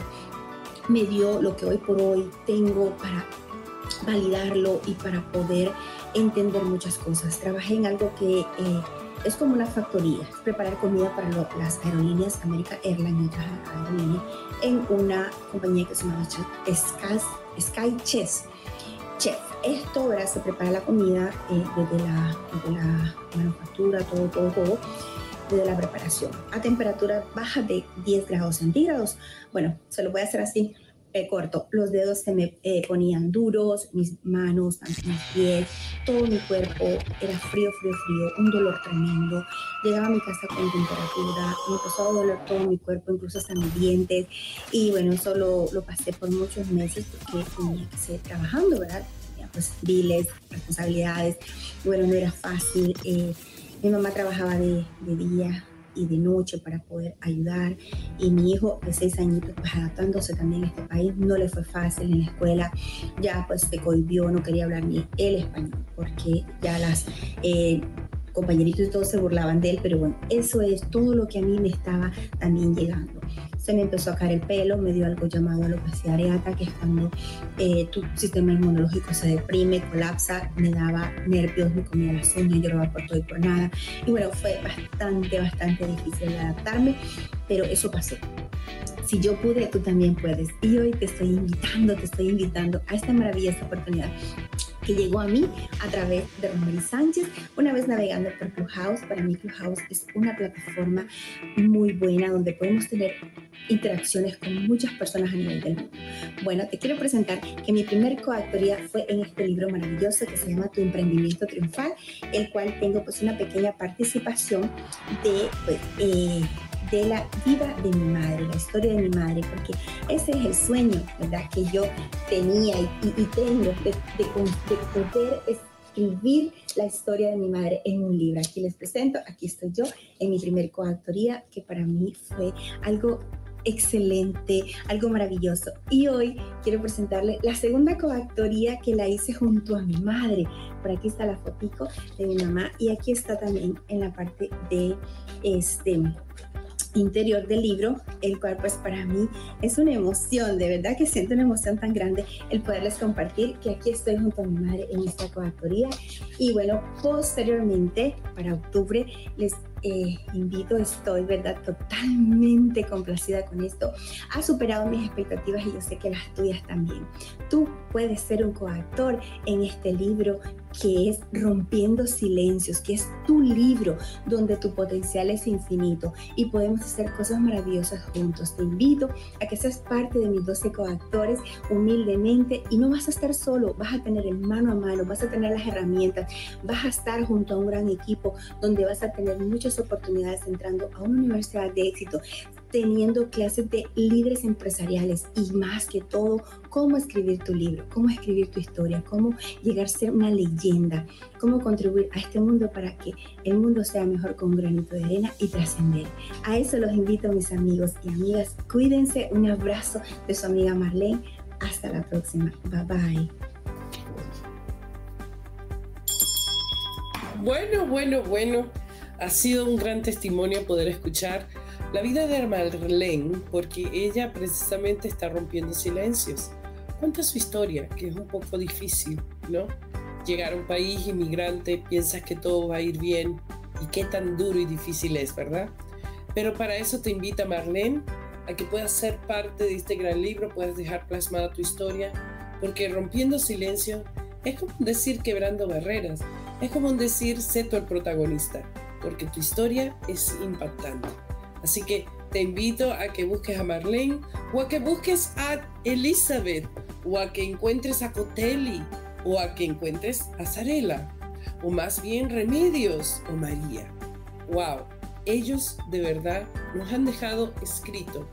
me dio lo que hoy por hoy tengo para validarlo y para poder entender muchas cosas. Trabajé en algo que eh, es como una factoría, preparar comida para las aerolíneas American Airlines en una compañía que se llama Sky, Sky. Chef. Esto ¿verdad? se prepara la comida eh, desde, la, desde, la, manufactura, todo, todo, todo, desde la preparación a temperatura baja de 10 grados centígrados. Bueno, se lo voy a hacer así eh, corto. Los dedos se me eh, ponían duros, mis manos, mis pies, todo mi cuerpo era frío, frío, frío, un dolor tremendo. Llegaba a mi casa con temperatura, me empezó a doler todo mi cuerpo, incluso hasta mis dientes. Y bueno, eso lo, pasé por muchos meses porque tenía que seguir trabajando, ¿verdad? Tenía pues biles, responsabilidades. Bueno, no era fácil. Eh, mi mamá trabajaba de día, y de noche para poder ayudar. Y mi hijo de seis añitos, pues adaptándose también a este país, no le fue fácil en la escuela, ya pues se cohibió, no quería hablar ni el español, porque ya las... Eh, compañeritos y todos se burlaban de él, pero bueno, eso es todo lo que a mí me estaba también llegando. Se me empezó a caer el pelo, me dio algo llamado alopecia areata, que es cuando eh, tu sistema inmunológico se deprime, colapsa, me daba nervios, me comía las uñas, lloraba por todo y por nada. Y bueno, fue bastante, bastante difícil adaptarme, pero eso pasó si yo pude, tú también puedes. Y hoy te estoy invitando, te estoy invitando a esta maravillosa oportunidad que llegó a mí a través de Romery Sánchez, una vez navegando por Clubhouse. Para mí Clubhouse es una plataforma muy buena donde podemos tener interacciones con muchas personas a nivel del mundo. Bueno, te quiero presentar que mi primer coautoría fue en este libro maravilloso que se llama Tu emprendimiento triunfal, el cual tengo pues una pequeña participación de pues, eh, de la vida de mi madre, la historia de mi madre, porque ese es el sueño, ¿verdad? Que yo tenía y, tengo de, poder escribir la historia de mi madre en un libro. Aquí les presento, aquí estoy yo en mi primer coautoría, que para mí fue algo excelente, algo maravilloso. Y hoy quiero presentarle la segunda coautoría que la hice junto a mi madre. Por aquí está la fotico de mi mamá y aquí está también en la parte de este interior del libro, el cual pues para mí es una emoción, de verdad que siento una emoción tan grande el poderles compartir que aquí estoy junto a mi madre en esta coautoría y bueno, posteriormente para octubre les eh, invito, estoy, ¿verdad? Totalmente complacida con esto. Ha superado mis expectativas y yo sé que las tuyas también. Tú puedes ser un coautor en este libro que es Rompiendo Silencios, que es tu libro donde tu potencial es infinito y podemos hacer cosas maravillosas juntos. Te invito a que seas parte de mis 12 coactores humildemente y no vas a estar solo, vas a tener el mano a mano, vas a tener las herramientas, vas a estar junto a un gran equipo donde vas a tener muchas oportunidades entrando a una universidad de éxito, teniendo clases de líderes empresariales y más que todo, cómo escribir tu libro, cómo escribir tu historia, cómo llegar a ser una leyenda, cómo contribuir a este mundo para que el mundo sea mejor con un granito de arena y trascender. A eso los invito mis amigos y amigas. Cuídense, un abrazo de su amiga Marlene. Hasta la próxima. Bye bye. Bueno, bueno, bueno. Ha sido un gran testimonio poder escuchar la vida de Marlene porque ella precisamente está rompiendo silencios. Cuenta su historia, que es un poco difícil, ¿no? Llegar a un país inmigrante, piensas que todo va a ir bien y qué tan duro y difícil es, ¿verdad? Pero para eso te invita Marlene a que puedas ser parte de este gran libro, puedas dejar plasmada tu historia, porque rompiendo silencio es como decir quebrando barreras, es como decir sé tú el protagonista porque tu historia es impactante. Así que te invito a que busques a Marlene o a que busques a Elizabeth o a que encuentres a Cotelli o a que encuentres a Zarela o más bien Remedios o María. ¡Wow! Ellos de verdad nos han dejado escrito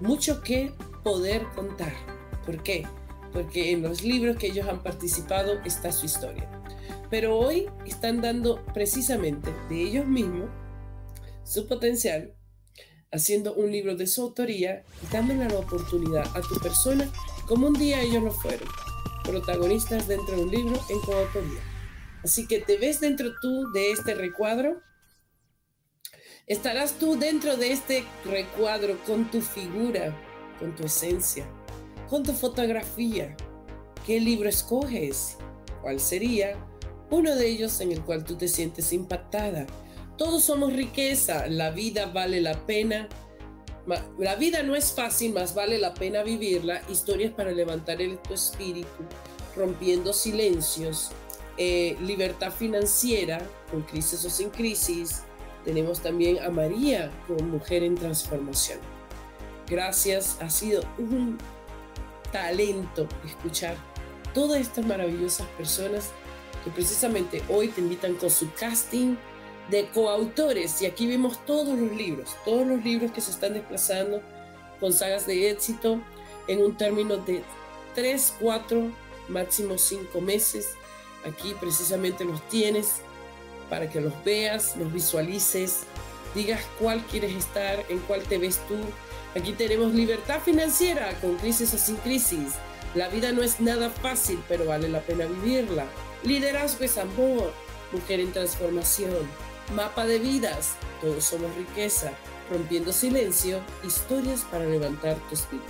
mucho que poder contar. ¿Por qué? Porque en los libros que ellos han participado está su historia. Pero hoy están dando precisamente de ellos mismos su potencial, haciendo un libro de su autoría y dándole la oportunidad a tu persona como un día ellos lo fueron, protagonistas dentro de un libro en coautoría. Así que te ves dentro tú de este recuadro. Estarás tú dentro de este recuadro con tu figura, con tu esencia, con tu fotografía. ¿Qué libro escoges? ¿Cuál sería? uno de ellos en el cual tú te sientes impactada. Todos somos riqueza, la vida vale la pena. La vida no es fácil, más vale la pena vivirla. Historias para levantar el, tu espíritu, rompiendo silencios, eh, libertad financiera, con crisis o sin crisis. Tenemos también a María como mujer en transformación. Gracias, ha sido un talento escuchar todas estas maravillosas personas que precisamente hoy te invitan con su casting de coautores. Y aquí vemos todos los libros, todos los libros que se están desplazando con sagas de éxito en un término de 3, 4, máximo 5 meses. Aquí precisamente los tienes para que los veas, los visualices, digas cuál quieres estar, en cuál te ves tú. Aquí tenemos libertad financiera con crisis o sin crisis. La vida no es nada fácil, pero vale la pena vivirla. Liderazgo es amor. Mujer en Transformación, Mapa de Vidas, Todos Somos Riqueza, Rompiendo Silencio, Historias para Levantar tu Espíritu.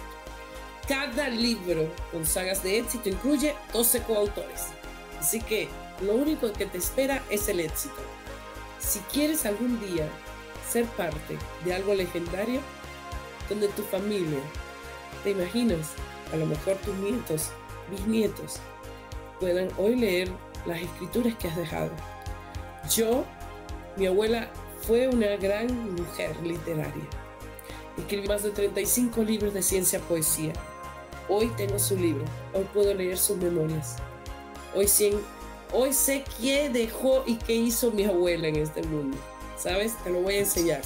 Cada libro con sagas de éxito incluye 12 coautores. Así que lo único que te espera es el éxito. Si quieres algún día ser parte de algo legendario, donde tu familia, te imaginas, a lo mejor tus nietos, bisnietos, puedan hoy leer las escrituras que has dejado. Yo, mi abuela fue una gran mujer literaria. Escribí más de 35 libros de ciencia poesía. Hoy tengo su libro, hoy puedo leer sus memorias. Hoy, hoy sé qué dejó y qué hizo mi abuela en este mundo. ¿Sabes? Te lo voy a enseñar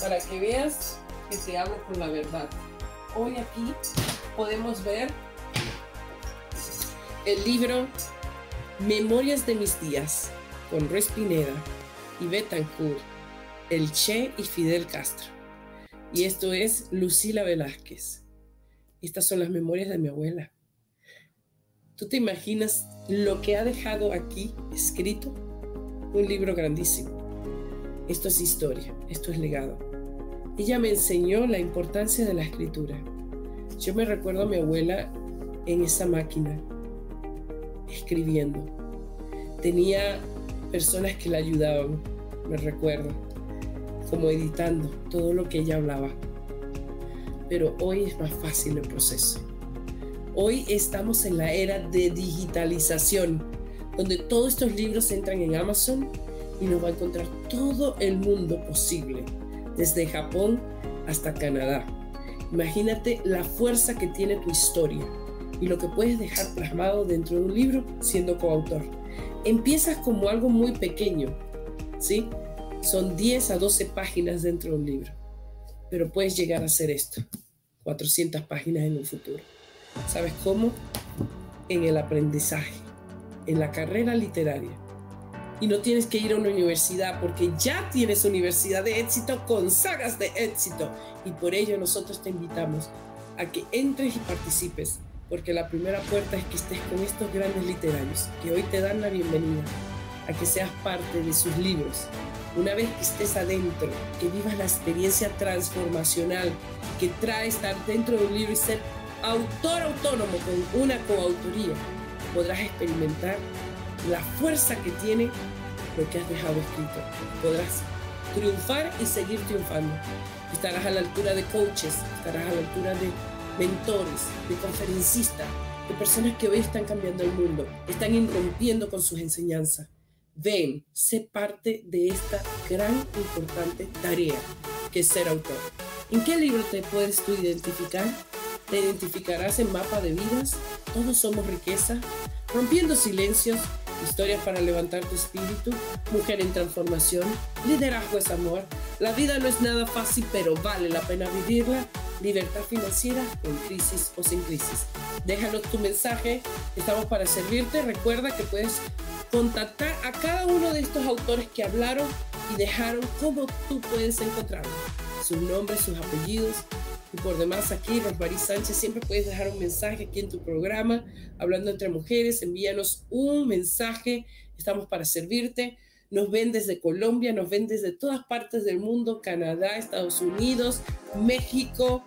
para que veas que te hablo con la verdad. Hoy aquí podemos ver el libro Memorias de mis días con Ruiz Pineda y Betancourt, El Che y Fidel Castro. Y esto es Lucila Velázquez. Estas son las memorias de mi abuela. ¿Tú te imaginas lo que ha dejado aquí escrito? Un libro grandísimo. Esto es historia, esto es legado. Ella me enseñó la importancia de la escritura. Yo me recuerdo a mi abuela en esa máquina, escribiendo. Tenía personas que la ayudaban, me recuerdo, como editando todo lo que ella hablaba. Pero hoy es más fácil el proceso. Hoy estamos en la era de digitalización, donde todos estos libros entran en Amazon y nos va a encontrar todo el mundo posible desde Japón hasta Canadá. Imagínate la fuerza que tiene tu historia y lo que puedes dejar plasmado dentro de un libro siendo coautor. Empiezas como algo muy pequeño, ¿sí? Son 10 a 12 páginas dentro de un libro, pero puedes llegar a hacer esto, 400 páginas en un futuro. ¿Sabes cómo? En el aprendizaje, en la carrera literaria y no tienes que ir a una universidad porque ya tienes universidad de éxito con sagas de éxito y por ello nosotros te invitamos a que entres y participes porque la primera puerta es que estés con estos grandes literarios que hoy te dan la bienvenida a que seas parte de sus libros. Una vez que estés adentro, que vivas la experiencia transformacional que trae estar dentro de un libro y ser autor autónomo con una coautoría, podrás experimentar la fuerza que tiene lo que has dejado escrito. Podrás triunfar y seguir triunfando. Estarás a la altura de coaches, estarás a la altura de mentores, de conferencistas, de personas que hoy están cambiando el mundo, están irrumpiendo con sus enseñanzas. Ven, sé parte de esta gran importante tarea que es ser autor. ¿En qué libro te puedes tú identificar? Te identificarás en Mapa de Vidas, Todos Somos Riqueza, Rompiendo Silencios, Historias para levantar tu espíritu, Mujer en transformación, Liderazgo es amor, La vida no es nada fácil pero vale la pena vivirla, Libertad financiera con crisis o sin crisis. Déjanos tu mensaje, estamos para servirte. Recuerda que puedes contactar a cada uno de estos autores que hablaron y dejaron cómo tú puedes encontrarlos, sus nombres, sus apellidos, y por demás, aquí, Rosmarie Sánchez, siempre puedes dejar un mensaje aquí en tu programa, hablando entre mujeres. Envíanos un mensaje. Estamos para servirte. Nos ven desde Colombia, nos ven desde todas partes del mundo, Canadá, Estados Unidos, México,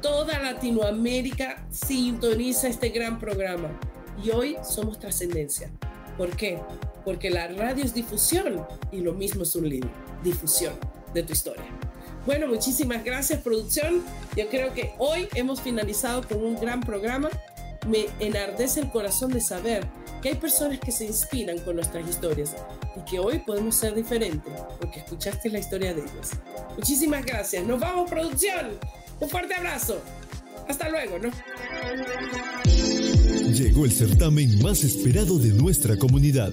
toda Latinoamérica sintoniza este gran programa. Y hoy somos trascendencia. ¿Por qué? Porque la radio es difusión y lo mismo es un libro, difusión de tu historia. Bueno, muchísimas gracias producción. Yo creo que hoy hemos finalizado con un gran programa. Me enardece el corazón de saber que hay personas que se inspiran con nuestras historias y que hoy podemos ser diferentes porque escuchaste la historia de ellos. Muchísimas gracias. Nos vamos producción. Un fuerte abrazo. Hasta luego, ¿no? Llegó el certamen más esperado de nuestra comunidad.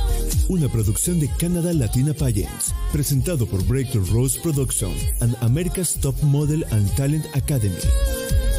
una producción de Canada Latina Pageants, presentado por Breakthrough Rose Production and America's Top Model and Talent Academy.